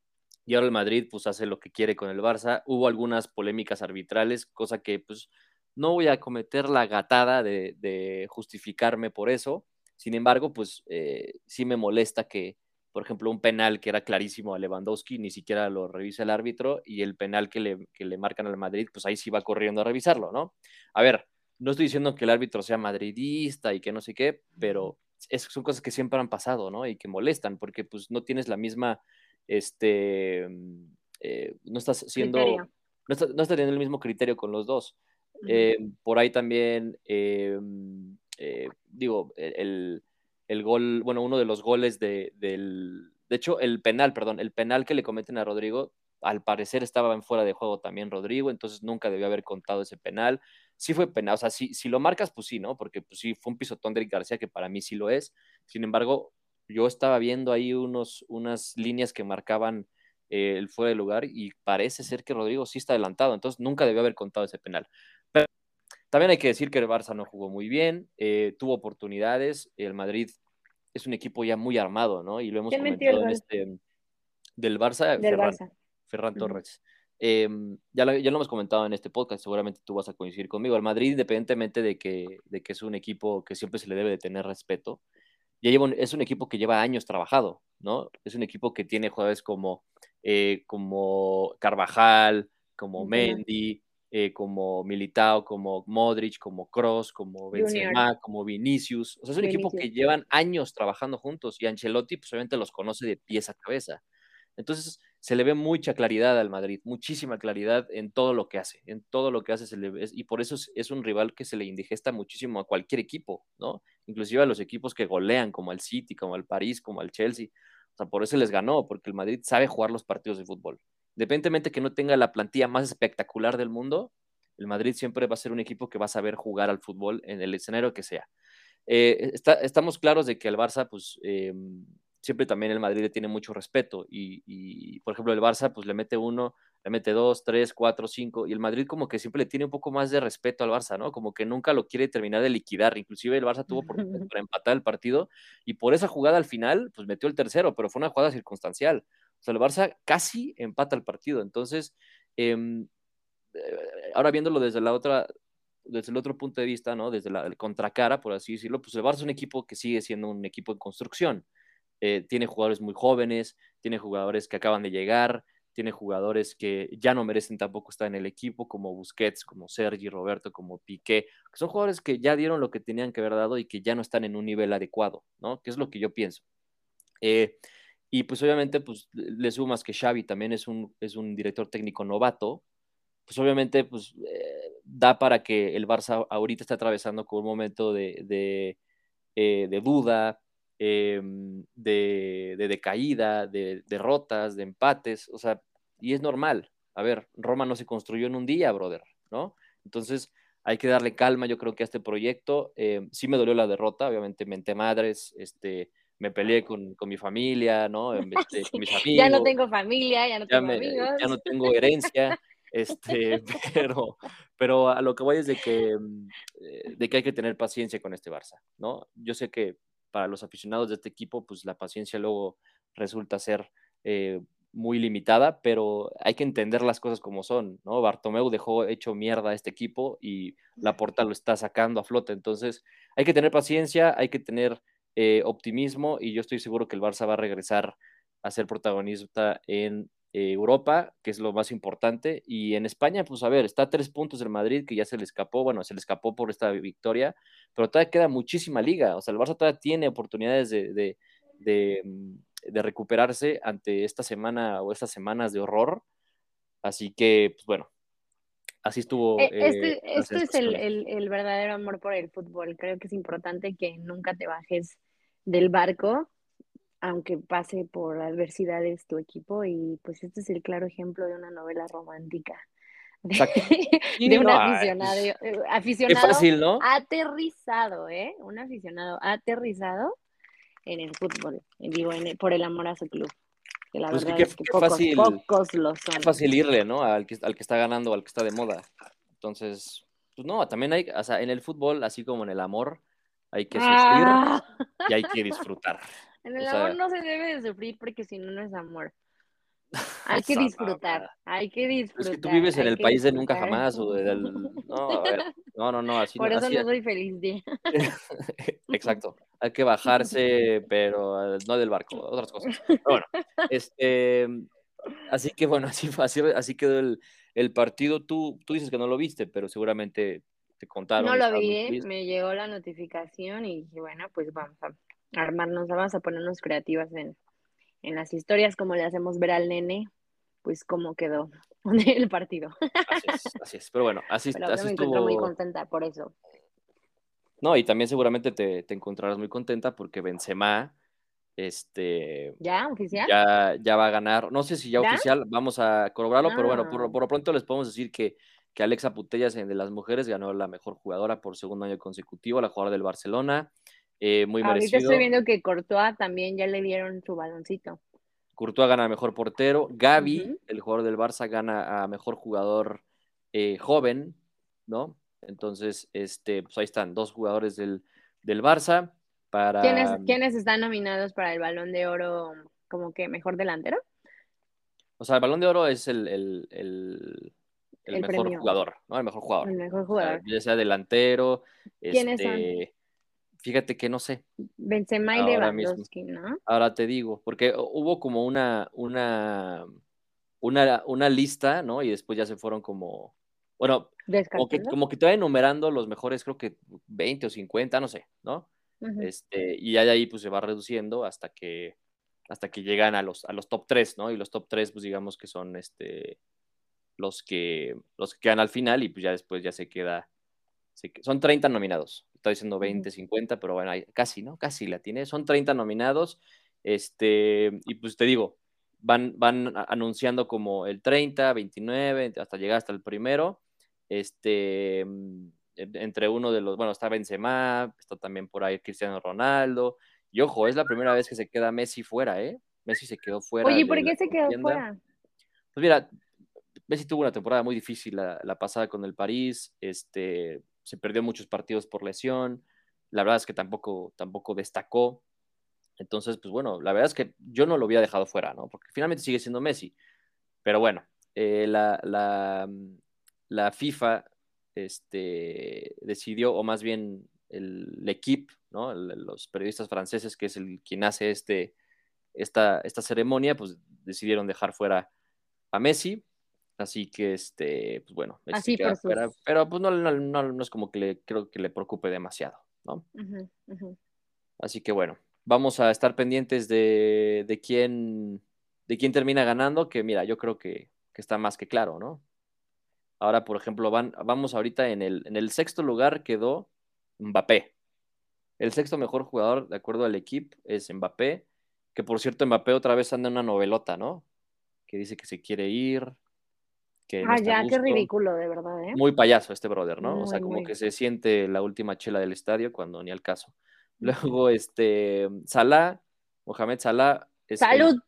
y ahora el Madrid pues hace lo que quiere con el Barça. Hubo algunas polémicas arbitrales, cosa que pues no voy a cometer la gatada de, justificarme por eso. Sin embargo, pues eh, sí me molesta que, por ejemplo, un penal que era clarísimo a Lewandowski, ni siquiera lo revisa el árbitro, y el penal que le, que le marcan al Madrid, pues ahí sí va corriendo a revisarlo, ¿no? A ver, no estoy diciendo que el árbitro sea madridista y que no sé qué, pero son cosas que siempre han pasado, ¿no? Y que molestan, porque pues no tienes la misma, este, eh, no estás siendo, no estás, no teniendo el mismo criterio con los dos. Eh, por ahí también, eh, digo, el, el, gol, bueno, uno de los goles de, del, de hecho, el penal, perdón, el penal que le cometen a Rodrigo, al parecer estaba en fuera de juego también Rodrigo, entonces nunca debió haber contado ese penal sí fue pena, o sea, si, si lo marcas, pues sí, ¿no? Porque pues sí, fue un pisotón de Eric García que para mí sí lo es. Sin embargo, yo estaba viendo ahí unos, unas líneas que marcaban eh, el fuera de lugar y parece ser que Rodrigo sí está adelantado, entonces nunca debió haber contado ese penal. Pero también hay que decir que el Barça no jugó muy bien, eh, tuvo oportunidades, el Madrid es un equipo ya muy armado, ¿no? Y lo hemos comentado en este del Barça, Ferran, Torres. Em, ya, lo, ya, lo, hemos comentado en este podcast, seguramente tú vas a coincidir conmigo. El Madrid, independientemente de que, de que es un equipo que siempre se le debe de tener respeto, ya lleva es un equipo que lleva años trabajado, ¿no? Es un equipo que tiene jugadores como, eh, como Carvajal, como Mendy, eh, como Militao, como Modric, como Cross, como Benzema, como Vinicius. O sea, es un equipo que llevan años trabajando juntos y Ancelotti, pues obviamente los conoce de pies a cabeza. Entonces, se le ve mucha claridad al Madrid, muchísima claridad en todo lo que hace, en todo lo que hace y por eso es, un rival que se le indigesta muchísimo a cualquier equipo, ¿no? Inclusive a los equipos que golean, como al City, como al París, como al Chelsea. O sea, por eso les ganó, porque el Madrid sabe jugar los partidos de fútbol. Independientemente que no tenga la plantilla más espectacular del mundo, el Madrid siempre va a ser un equipo que va a saber jugar al fútbol en el escenario que sea. Eh, estamos claros de que el Barça, pues, em, siempre también el Madrid le tiene mucho respeto y, por ejemplo, el Barça pues le mete uno, le mete dos, tres, cuatro, cinco y el Madrid como que siempre le tiene un poco más de respeto al Barça, ¿no? Como que nunca lo quiere terminar de liquidar, inclusive el Barça tuvo por, para empatar el partido y por esa jugada al final pues metió el tercero, pero fue una jugada circunstancial. O sea, el Barça casi empata el partido, entonces... Em, eh, ahora viéndolo desde la otra, desde el otro punto de vista, ¿no? Desde la contracara, por así decirlo, pues el Barça es un equipo que sigue siendo un equipo en construcción. Eh, tiene jugadores muy jóvenes, tiene jugadores que acaban de llegar, tiene jugadores que ya no merecen tampoco estar en el equipo, como Busquets, como Sergi, Roberto, como Piqué, que son jugadores que ya dieron lo que tenían que haber dado y que ya no están en un nivel adecuado, ¿no? Que es lo que yo pienso. Eh, y pues obviamente, pues le sumas que Xavi también es un, es un director técnico novato, pues obviamente, pues eh, da para que el Barça ahorita está atravesando con un momento de, de, de duda, Em, de, de, decaída, de derrotas, de empates, o sea, y es normal. A ver, Roma no se construyó en un día, brother, ¿no? Entonces hay que darle calma, yo creo que a este proyecto. Em, sí me dolió la derrota, obviamente menté madres, este, me peleé con, con mi familia, ¿no? Este, con mis amigos. Ya no tengo familia, ya no tengo amigos. Ya no tengo herencia. Este, pero, pero a lo que voy es de que, em, eh, de que hay que tener paciencia con este Barça, ¿no? Yo sé que para los aficionados de este equipo, pues la paciencia luego resulta ser eh, muy limitada, pero hay que entender las cosas como son, ¿no? Bartomeu dejó hecho mierda a este equipo y la porta lo está sacando a flote, entonces hay que tener paciencia, hay que tener eh, optimismo y yo estoy seguro que el Barça va a regresar a ser protagonista en eh, Europa, que es lo más importante, y en España, pues a ver, está a tres puntos del Madrid, que ya se le escapó, bueno, se le escapó por esta victoria, pero todavía queda muchísima liga, o sea, el Barça todavía tiene oportunidades de, de, mm, recuperarse ante esta semana o estas semanas de horror, así que, pues bueno, así estuvo. E, este, eh, este es el, el, verdadero amor por el fútbol. Creo que es importante que nunca te bajes del barco aunque pase por adversidades tu equipo y pues este es el claro ejemplo de una novela romántica. De, un aficionado, eh, aficionado fácil, ¿no? aterrizado, ¿eh? Un aficionado aterrizado en el fútbol, digo, por el amor a su club. Que la pues verdad es que pocos, fácil, pocos lo son. fácil irle, ¿no? Al que, al que está ganando, al que está de moda. Entonces, pues no, también hay, o sea, en el fútbol, así como en el amor, hay que sufrir ah. y hay que disfrutar. En el amor no se debe de sufrir porque si no, no es amor. Hay que disfrutar, hay que disfrutar. Es que tú vives en el país de nunca disfrutar. jamás, o del... No, a ver, no, no, no, así Por no. eso así- no soy feliz día. Exacto. Hay que bajarse, pero no del barco, otras cosas. Pero bueno, este, así que bueno, así, fue- así, así quedó el, el partido. Tú, tú dices que no lo viste, pero seguramente te contaron. No lo vi, ¿eh? me llegó la notificación y dije, bueno, pues vamos a armarnos, vamos a ponernos creativas en, en las historias, como le hacemos ver al nene, pues cómo quedó el partido. Así es, así es. Pero bueno, así, Pero yo así me encuentro muy estuvo. contenta por eso. No, y también seguramente te, te encontrarás muy contenta porque Benzema, este, ¿Ya? ¿Oficial? ya, ya va a ganar. No sé si ya ¿Ya? oficial, vamos a corroborarlo, pero bueno, por, Ah. por lo pronto les podemos decir que, que Alexa Putellas en de las mujeres ganó la mejor jugadora por segundo año consecutivo, la jugadora del Barcelona. Eh, muy Ahorita merecido. estoy viendo que Courtois también ya le dieron su baloncito. Courtois gana a mejor portero. Gaby, el jugador del Barça, gana a mejor jugador eh, joven, ¿no? Entonces, este, pues ahí están, dos jugadores del, del Barça para. ¿Quiénes, ¿Quiénes están nominados para el balón de oro como que mejor delantero? O sea, el balón de oro es el, el, el, mejor premio. jugador, ¿no? El mejor jugador. El mejor O sea, jugador. ya sea delantero. ¿Quiénes son? Fíjate que no sé. Benzema y Ahora mismo. Lewandowski, ¿no? Ahora te digo, porque hubo como una, una, una, una lista, ¿no? Y después ya se fueron como. Bueno, como que, como que te va enumerando los mejores, creo que 20 o 50, no sé, ¿no? Este, y ya de ahí pues se va reduciendo hasta que, hasta que llegan a los, a los top 3, ¿no? Y los top 3, pues digamos que son este, los, que, los que quedan al final y pues ya después ya se queda, que- son 30 nominados, está diciendo 20, 50, pero bueno, casi, ¿no? Casi la tiene, son 30 nominados, este, y pues te digo, van, van anunciando como el 30, 29, hasta llegar hasta el primero, este, mm, en- entre uno de los, bueno, está Benzema, está también por ahí Cristiano Ronaldo, y ojo, es la primera vez que se queda Messi fuera, ¿eh? Messi se quedó fuera. Oye, ¿por qué se quedó fuera? Pues mira, Messi tuvo una temporada muy difícil la, la pasada con el París, este, se perdió muchos partidos por lesión, la verdad es que tampoco, tampoco destacó, entonces, pues bueno, la verdad es que yo no lo hubiera dejado fuera, ¿no? Porque finalmente sigue siendo Messi, pero bueno, eh, la, la, la FIFA este, decidió, o más bien el, equipo, ¿no? Los periodistas franceses, que es el quien hace este, esta, esta ceremonia, pues decidieron dejar fuera a Messi. Así que, este, pues bueno, Así queda fuera, pero pues no, no, no- no es como que le, creo que le preocupe demasiado, ¿no? Así que bueno, vamos a estar pendientes de, de quién, de quién termina ganando, que mira, yo creo que, que está más que claro, ¿no? Ahora, por ejemplo, van, vamos ahorita en el, en el sexto lugar quedó Mbappé. El sexto mejor jugador, de acuerdo al equipo, es Mbappé, que por cierto, Mbappé otra vez anda en una novelota, ¿no? Que dice que se quiere ir, que Ah, ya, qué ridículo, de verdad, ¿eh? Muy payaso este brother, ¿no? o sea, como muy. que se siente la última chela del estadio cuando ni al caso. Luego, este, Salah, Mohamed Salah es el- ¡Salud!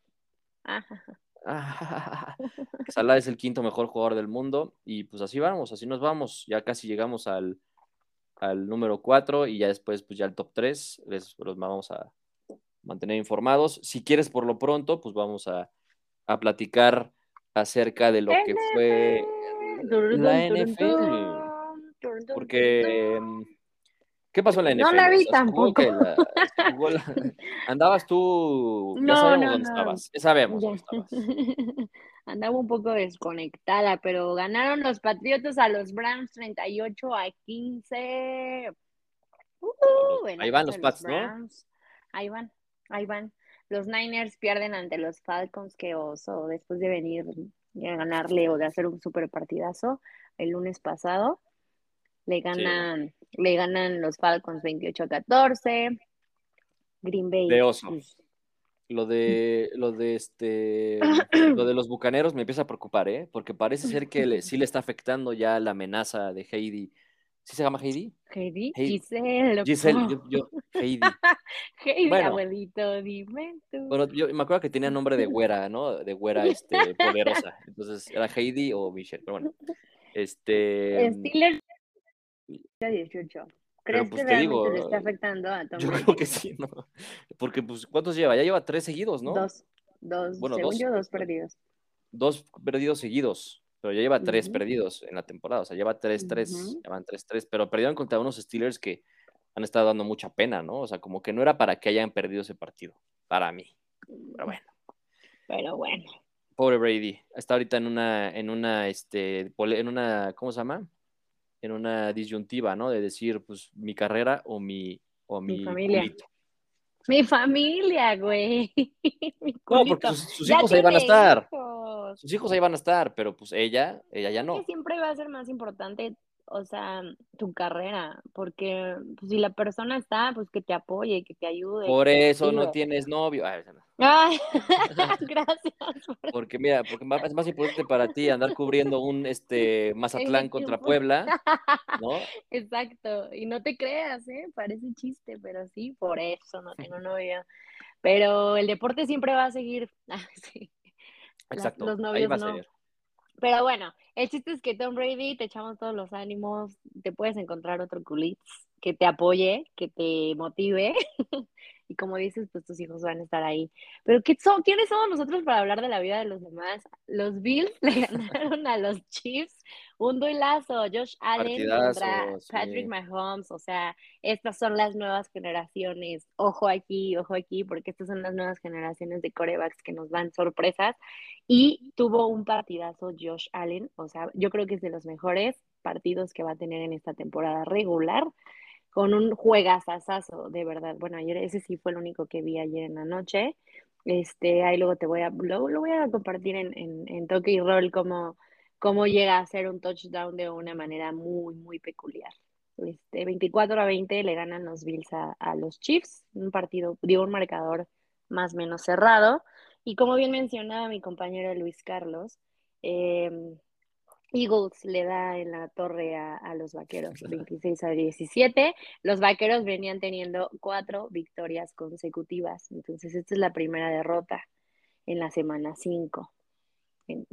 Ajá. Salah es el quinto mejor jugador del mundo y pues así vamos, así nos vamos. Ya casi llegamos al, al número 4 y ya después pues ya el top 3 les, los vamos a mantener informados. Si quieres por lo pronto, pues vamos a, a platicar acerca de lo que fue la NFL. Porque, mm, ¿qué pasó en la NFL? No la vi O sea, tampoco. la- la- Andabas tú, ya No, sabemos no, dónde no. estabas, ya sabemos Ya. dónde estabas. Andaba un poco desconectada, pero ganaron los Patriotas a los Browns 38 a 15. Uh, en Ahí van los de Pats, ¿no? Browns. Ahí van, ahí van. Los Niners pierden ante los Falcons, que oso, después de venir a ganarle o de hacer un super partidazo el lunes pasado. Le ganan, le ganan los Falcons 28 a 14. Green Bay. De oso. pues, Lo de, lo de este, lo de los bucaneros me empieza a preocupar, ¿eh? Porque parece ser que le- sí le está afectando ya la amenaza de Heidi. ¿Sí se llama Heidi? Heidi, Hey, Giselle. Giselle, yo, yo- Heidi. Heidi, Bueno. abuelito, dime tú. Bueno, yo me acuerdo que tenía nombre de güera, ¿no? De güera, este, poderosa. Entonces, ¿era Heidi o Michelle? Pero bueno, este... Steelers 18. ¿Crees pues, que te digo, le está afectando a Tom Yo creo que sí, ¿no? Porque, pues, ¿cuántos lleva? Ya lleva tres seguidos, ¿no? Dos. Dos. Bueno, Según dos. yo, dos perdidos. dos perdidos seguidos, pero ya lleva tres perdidos en la temporada, o sea, lleva 3-3, Ujú. llevan 3-3, pero perdieron contra unos Steelers que han estado dando mucha pena, ¿no? O sea, como que no era para que hayan perdido ese partido, para mí. Pero bueno, Pero bueno. pobre Brady, está ahorita en una, en una, este, en una, ¿cómo se llama? En una disyuntiva, ¿no? De decir, pues, mi carrera o mi, o Mi mi familia. culito. Mi familia, güey. Mi No, porque sus, hijos ahí van a estar. hijos. Sus hijos ahí van a estar, pero pues ella, ella ya que no. siempre va a ser más importante, o sea, tu carrera, porque pues, si la persona está, pues que te apoye, que te ayude. Por eso no tienes novio. Ay, no. Ay, gracias. por- Porque mira, porque es más importante para ti andar cubriendo un este Mazatlán contra. Puebla, ¿no? Exacto, y no te creas, ¿eh? Parece chiste, pero sí, por eso no tengo novio. Pero el deporte siempre va a seguir. Ah, sí. Las- Exacto. los ahí novios va a no. ser. Pero bueno, el chiste es que Tom Brady te echamos todos los ánimos, te puedes encontrar otro culitz que te apoye, que te motive. y como dices, pues tus hijos van a estar ahí. Pero ¿qué son? ¿quiénes somos nosotros para hablar de la vida de los demás? Los Bills le ganaron a los Chiefs un duelazo, Josh Allen contra Partidazo, sí. Patrick Mahomes, o sea, estas son las nuevas generaciones. Ojo aquí, ojo aquí, porque estas son las nuevas generaciones de corebacks que nos dan sorpresas. Y tuvo un partidazo Josh Allen, o sea, yo creo que es de los mejores partidos que va a tener en esta temporada regular, con un juegazazazo, de verdad. Bueno, ayer ese sí fue el único que vi ayer en la noche. Este, ahí luego te voy a, lo voy a compartir en, en, en toque y roll como cómo llega a ser un touchdown de una manera muy, muy peculiar. Este, 24 a 20 le ganan los Bills a, a los Chiefs, un partido, dio un marcador más o menos cerrado. Y como bien mencionaba mi compañero Luis Carlos, eh, Eagles le da en la torre a, a, los vaqueros 26 a 17. Los vaqueros venían teniendo cuatro victorias consecutivas. Entonces, esta es la primera derrota en la semana 5. Ahí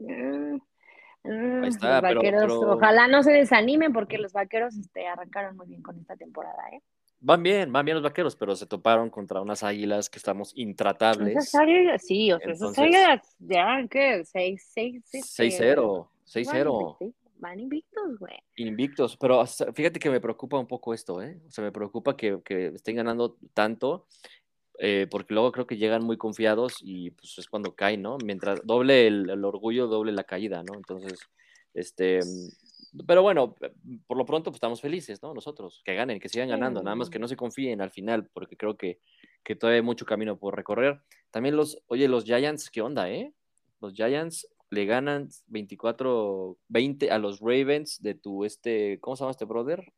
está, los vaqueros, pero, pero... ojalá no se desanimen porque los vaqueros este, arrancaron muy bien con esta temporada, ¿eh? Van bien, van bien los vaqueros, pero se toparon contra unas águilas que estamos intratables. Esas águilas, sí, o sea, Entonces, esas águilas ya, ¿qué? 6-0. 6-0, 6-0. Van invictos, güey. Invictos, pero fíjate que me preocupa un poco esto, ¿eh? O sea, me preocupa que, que estén ganando tanto, eh, porque luego creo que llegan muy confiados y pues es cuando caen, ¿no? Mientras doble el, el orgullo, doble la caída, ¿no? Entonces, este, pero bueno, por lo pronto pues estamos felices, ¿no? Nosotros, que ganen, que sigan ganando, nada más que no se confíen al final, porque creo que, que todavía hay mucho camino por recorrer. También los, oye, los Giants, ¿qué onda, eh? Los Giants le ganan 24-20 a los Ravens de tu, este, ¿cómo se llama este brother?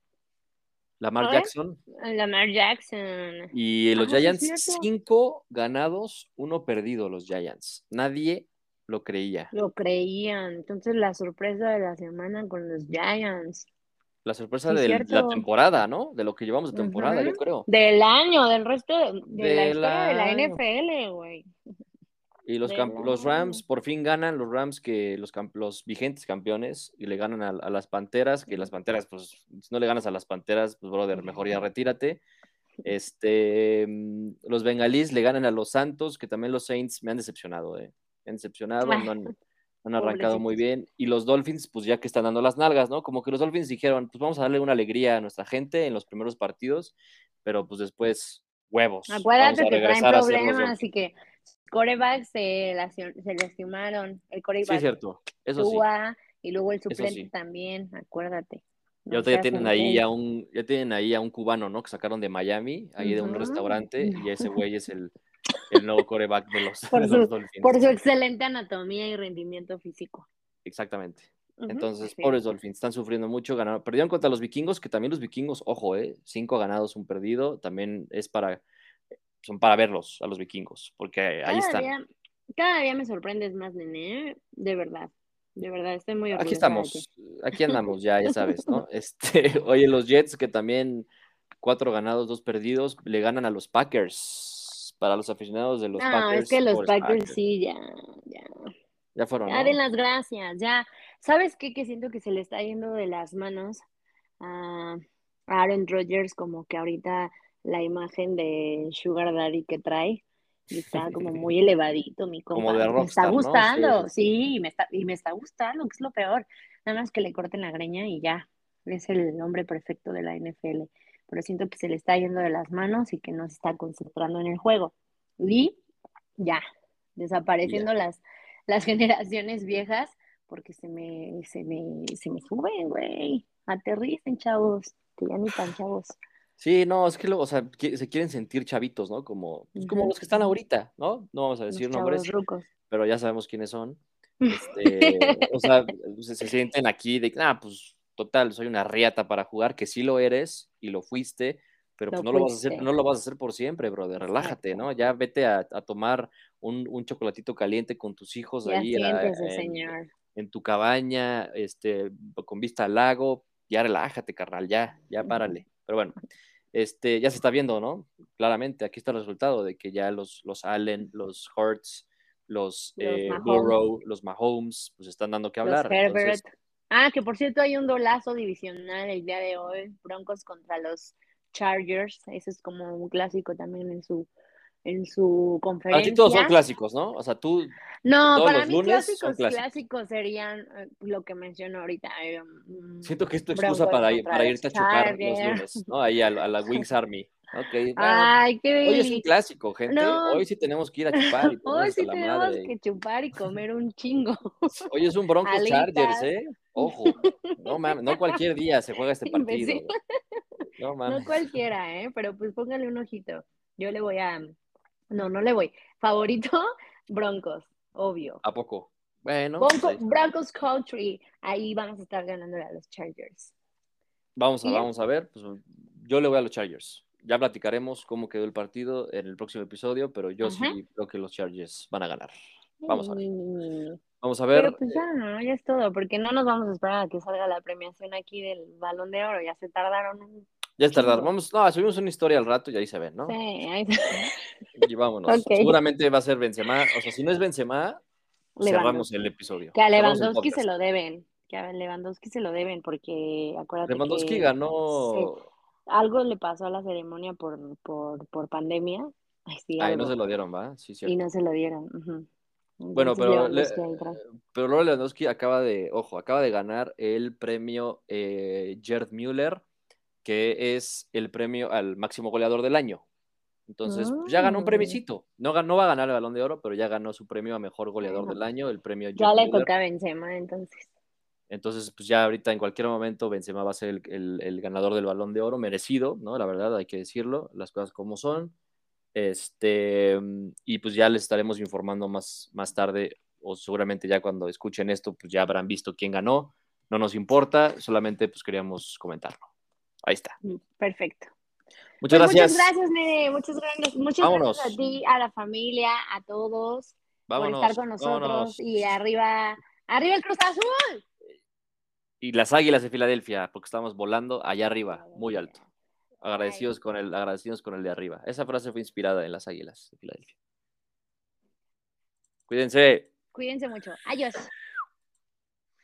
Lamar Jackson. Lamar Jackson. Y los ah, Giants, cinco ganados, uno perdido los Giants. Nadie lo creía. Lo creían. Entonces la sorpresa de la semana con los Giants. La sorpresa sí, de la temporada, ¿no? De lo que llevamos de temporada, uh -huh. yo creo. Del año, del resto de, la historia año. de la NFL, güey. Y los, los, Rams por fin ganan, los Rams que los, los vigentes campeones, y le ganan a, a, las Panteras, que las Panteras, pues, si no le ganas a las Panteras, pues, brother, mejor ya retírate. Este, los Bengalís le ganan a los Santos, que también los Saints me han decepcionado, eh. Me han decepcionado, no han, han arrancado muy bien. Y los Dolphins, pues ya que están dando las nalgas, ¿no? Como que los Dolphins dijeron, pues vamos a darle una alegría a nuestra gente en los primeros partidos, pero pues después, huevos. Acuérdate que traen problemas, así que coreback se, se lastimaron. El coreback. Sí, cierto. Eso Tua, sí. Y luego el suplente sí. también, acuérdate. No ya, tienen ahí a un, ya tienen ahí a un cubano, ¿no? Que sacaron de Miami, ahí uh -huh. de un restaurante, y ese güey es el, el nuevo coreback de los, por de su, los Dolphins. Por su excelente anatomía y rendimiento físico. Exactamente. Uh -huh. Entonces, sí. pobres Dolphins, están sufriendo mucho, ganaron, perdieron contra los vikingos, que también los vikingos, ojo, eh, cinco ganados, un perdido, también es para, son para verlos a los vikingos, porque ahí cada están. Día, cada día me sorprendes más, nene, de verdad. De verdad, estoy muy Aquí estamos, aquí andamos ya, ya sabes, ¿no? Este, oye, los Jets que también cuatro ganados, dos perdidos, le ganan a los Packers. Para los aficionados de los no, Packers. es que los Packers, Packers, sí, ya, ya. Ya fueron. Ya ¿no? den las gracias, ya. ¿Sabes qué? Que siento que se le está yendo de las manos a Aaron Rodgers, como que ahorita la imagen de Sugar Daddy que trae Y está como muy elevadito, mi compa. Como de me está rockstar, ¿no? gustando, Sí, sí, y me está, y me está gustando, que es lo peor. Nada más que le corten la greña y ya. Es el hombre perfecto de la NFL. Pero siento que se le está yendo de las manos y que no se está concentrando en el juego. Y ya, desapareciendo las, las generaciones viejas, porque se me, se me, se me suben, güey. Aterricen, chavos, que ya ni tan chavos. Sí, no, es que luego, o sea, se quieren sentir chavitos, ¿no? Como, pues, como los que están ahorita, ¿no? No vamos a decir nombres, rucos. pero ya sabemos quiénes son. Este, o sea, se, se sienten aquí de, ah, pues total, soy una riata para jugar, que sí lo eres y lo fuiste, pero Lo pues no lo vas a hacer, no lo vas a hacer por siempre, brother, relájate, ¿no? Ya vete a, a tomar un, un chocolatito caliente con tus hijos Ya ahí siéntese, en, señor. en tu cabaña, este, con vista al lago, ya relájate, carnal, ya, ya párale. Pero bueno, este, ya se está viendo, ¿no? Claramente, aquí está el resultado de que ya los, los Allen, los Hurts, los, Los eh, Mahomes. Burrow, los Mahomes, pues están dando que Los hablar. Herbert. Entonces, Ah, que por cierto hay un dolazo divisional el día de hoy, Broncos contra los Chargers. Ese es como un clásico también en su en su para ti todos son conferencia. clásicos, ¿no? O sea, tú, No, para los mí clásicos, clásicos. clásicos serían eh, lo que menciono ahorita. eh, mm, siento que es tu excusa para, ir- para irte a chupar los lunes, ¿no? Ahí a, la- a la Wings Army. Ok, bueno, Ay, qué hoy es un clásico, gente. No. Hoy sí tenemos que ir a chupar y Hoy sí la tenemos madre. que chupar y comer un chingo. Hoy es un Broncos. Chargers, ¿eh? Ojo. No mames, no cualquier día se juega este partido. No No mames. cualquiera, ¿eh? Pero pues póngale un ojito. Yo le voy a... No, no le voy. Favorito, Broncos, obvio. ¿A poco? Bueno, pues Bronco- está. Broncos Country, ahí vamos a estar ganándole a los Chargers. vamos a, vamos a ver. Pues, yo le voy a los Chargers. Ya platicaremos cómo quedó el partido en el próximo episodio, pero yo Ajá. sí creo que los Chargers van a ganar. Vamos a ver. Mm, Vamos a ver. Pero pues ya, ¿no? Ya es todo, porque no nos vamos a esperar a que salga la premiación aquí del Balón de Oro, ya se tardaron un Ya es tardar. Vamos, no, subimos una historia al rato y ahí se ven, ¿no? Sí, ahí Y vámonos. Ok. Seguramente va a ser Benzema. O sea, si no es Benzema, cerramos el episodio. Que a Lewandowski se lo deben, que a Lewandowski se lo deben, porque acuérdate Lewandowski que ganó. algo le pasó a la ceremonia por, por, por pandemia. Ay, sí, Ay, no se lo dieron, ¿va? Sí, cierto. y no se lo dieron. ujú. Bueno, Entonces, pero, le- pero Lewandowski acaba de, ojo, acaba de ganar el premio eh, Gerd Müller, que es el premio al máximo goleador del año. Entonces, pues, ya ganó un Mm. premicito. No, va a ganar el balón de oro, pero ya ganó su premio a mejor goleador del año, el premio Ya le toca a Benzema, entonces. Entonces, pues ya ahorita en cualquier momento Benzema va a ser el, el- el ganador del balón de oro, merecido, ¿no? La verdad, hay que decirlo, las cosas como son. Este, y pues ya les estaremos informando más, más tarde, o seguramente ya cuando escuchen esto, pues ya habrán visto quién ganó. No nos importa, solamente pues queríamos comentarlo. Ahí está. Mm, Perfecto. Muchas Pues gracias. Muchas gracias, Nene. Muchas gracias. Muchas Vámonos. gracias a ti, a la familia, a todos Vámonos, por estar con nosotros. vámonos. Y arriba, arriba el Cruz Azul. Y las águilas de Filadelfia, porque estamos volando allá arriba, muy alto. Agradecidos con el, agradecidos con el de arriba. Esa frase fue inspirada en las águilas de Filadelfia. Cuídense. Cuídense mucho. Adiós.